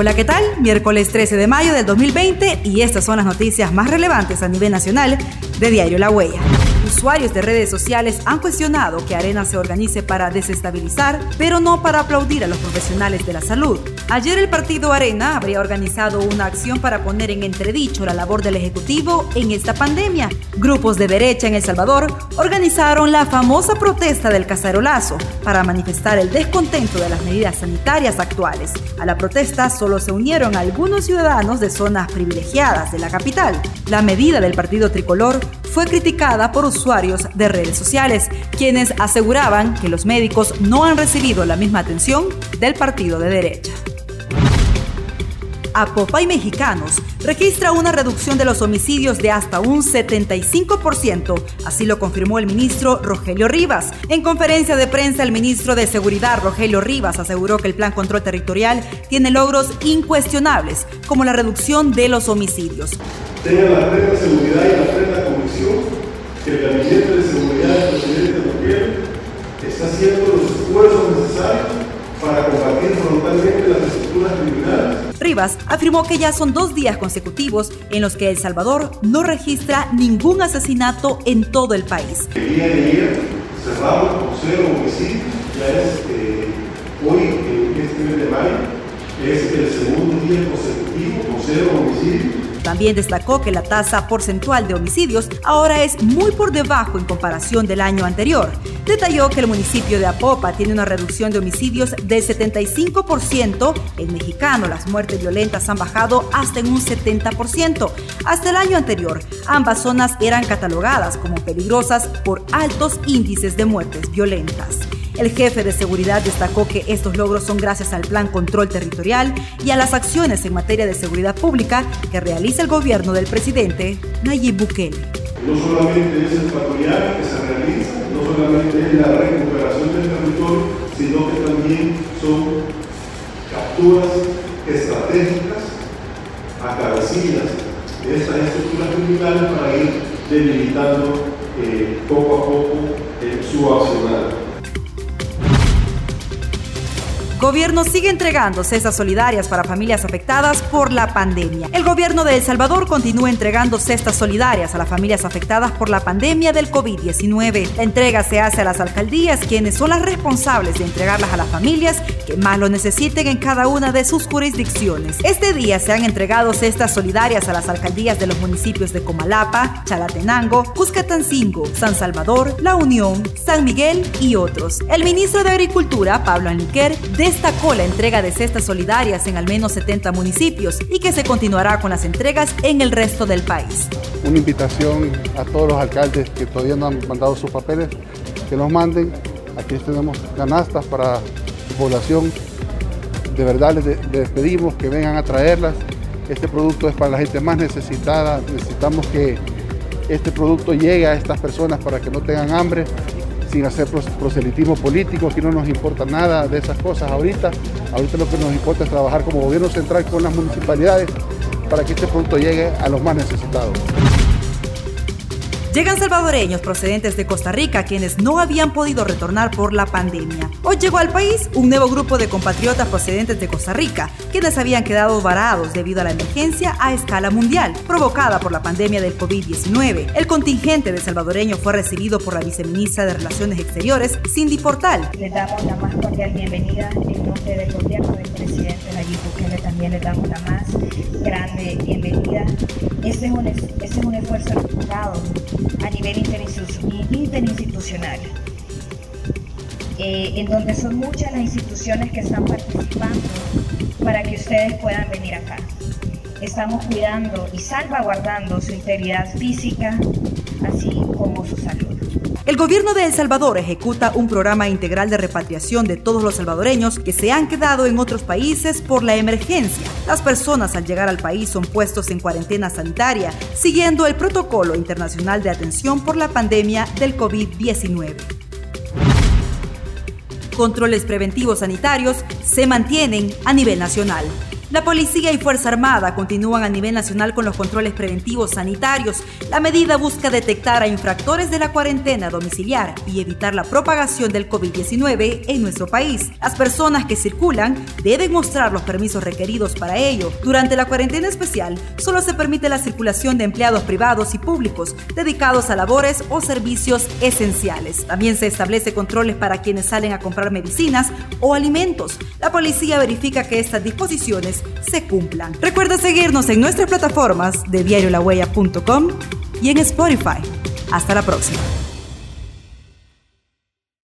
Hola, ¿qué tal? Miércoles 13 de mayo del 2020 y estas son las noticias más relevantes a nivel nacional de Diario La Huella. Usuarios de redes sociales han cuestionado que Arena se organice para desestabilizar, pero no para aplaudir a los profesionales de la salud. Ayer el partido Arena habría organizado una acción para poner en entredicho la labor del Ejecutivo en esta pandemia. Grupos de derecha en El Salvador organizaron la famosa protesta del cacerolazo para manifestar el descontento de las medidas sanitarias actuales. A la protesta solo se unieron algunos ciudadanos de zonas privilegiadas de la capital. La medida del partido tricolor fue criticada por usuarios de redes sociales, quienes aseguraban que los médicos no han recibido la misma atención del partido de derecha. Apopa y Mexicanos registra una reducción de los homicidios de hasta un 75%, así lo confirmó el ministro Rogelio Rivas. En conferencia de prensa, el ministro de Seguridad Rogelio Rivas aseguró que el Plan Control Territorial tiene logros incuestionables, como la reducción de los homicidios. Tenga la plena seguridad y la que el Gabinete de Seguridad del presidente Bukele está haciendo los esfuerzos necesarios para combatir frontalmente las estructuras criminales. Rivas afirmó que ya son dos días consecutivos en los que El Salvador no registra ningún asesinato en todo el país. El día de ayer cerramos con cero homicidios, ya es eh, hoy, en este mes de mayo, es el segundo día consecutivo con cero homicidios también destacó que la tasa porcentual de homicidios ahora es muy por debajo en comparación del año anterior. Detalló que el municipio de Apopa tiene una reducción de homicidios del 75%. En mexicano las muertes violentas han bajado hasta en un 70%. Hasta el año anterior, ambas zonas eran catalogadas como peligrosas por altos índices de muertes violentas. El jefe de seguridad destacó que estos logros son gracias al Plan Control Territorial y a las acciones en materia de seguridad pública que realiza el gobierno del presidente Nayib Bukele. No solamente es el patrullaje que se realiza, no solamente es la recuperación del territorio, sino que también son capturas estratégicas a de estas estructuras criminales para ir debilitando eh, poco a poco eh, su accionar. Gobierno sigue entregando cestas solidarias para familias afectadas por la pandemia. El gobierno de El Salvador continúa entregando cestas solidarias a las familias afectadas por la pandemia del COVID-19. La entrega se hace a las alcaldías, quienes son las responsables de entregarlas a las familias que más lo necesiten en cada una de sus jurisdicciones. Este día se han entregado cestas solidarias a las alcaldías de los municipios de Comalapa, Chalatenango, Cuscatancingo, San Salvador, La Unión, San Miguel y otros. El ministro de Agricultura, Pablo Aniquer, de destacó la entrega de cestas solidarias en al menos 70 municipios y que se continuará con las entregas en el resto del país. Una invitación a todos los alcaldes que todavía no han mandado sus papeles, que nos manden. Aquí tenemos canastas para su población. De verdad les, les pedimos que vengan a traerlas. Este producto es para la gente más necesitada. Necesitamos que este producto llegue a estas personas para que no tengan hambre sin hacer proselitismo político, aquí no nos importa nada de esas cosas ahorita. Ahorita lo que nos importa es trabajar como gobierno central con las municipalidades para que este producto llegue a los más necesitados. Llegan salvadoreños procedentes de Costa Rica quienes no habían podido retornar por la pandemia. Hoy llegó al país un nuevo grupo de compatriotas procedentes de Costa Rica, quienes habían quedado varados debido a la emergencia a escala mundial provocada por la pandemia del COVID-19. El contingente de salvadoreños fue recibido por la viceministra de Relaciones Exteriores, Cindy Portal. Le damos la más cordial bienvenida en nombre del gobierno del presidente Nayib Bukele. También le damos la más grande bienvenida. Este es un, este es un esfuerzo articulado a nivel interinstitucional, eh, en donde son muchas las instituciones que están participando para que ustedes puedan venir acá. Estamos cuidando y salvaguardando su integridad física, así como su salud. El gobierno de El Salvador ejecuta un programa integral de repatriación de todos los salvadoreños que se han quedado en otros países por la emergencia. Las personas al llegar al país son puestos en cuarentena sanitaria, siguiendo el protocolo internacional de atención por la pandemia del COVID-19 controles preventivos sanitarios se mantienen a nivel nacional. La policía y Fuerza Armada continúan a nivel nacional con los controles preventivos sanitarios. La medida busca detectar a infractores de la cuarentena domiciliar y evitar la propagación del COVID-19 en nuestro país. Las personas que circulan deben mostrar los permisos requeridos para ello. Durante la cuarentena especial, solo se permite la circulación de empleados privados y públicos dedicados a labores o servicios esenciales. También se establece controles para quienes salen a comprar medicinas o alimentos. La policía verifica que estas disposiciones se cumplan. Recuerda seguirnos en nuestras plataformas de diariolahuella.com y en Spotify. Hasta la próxima.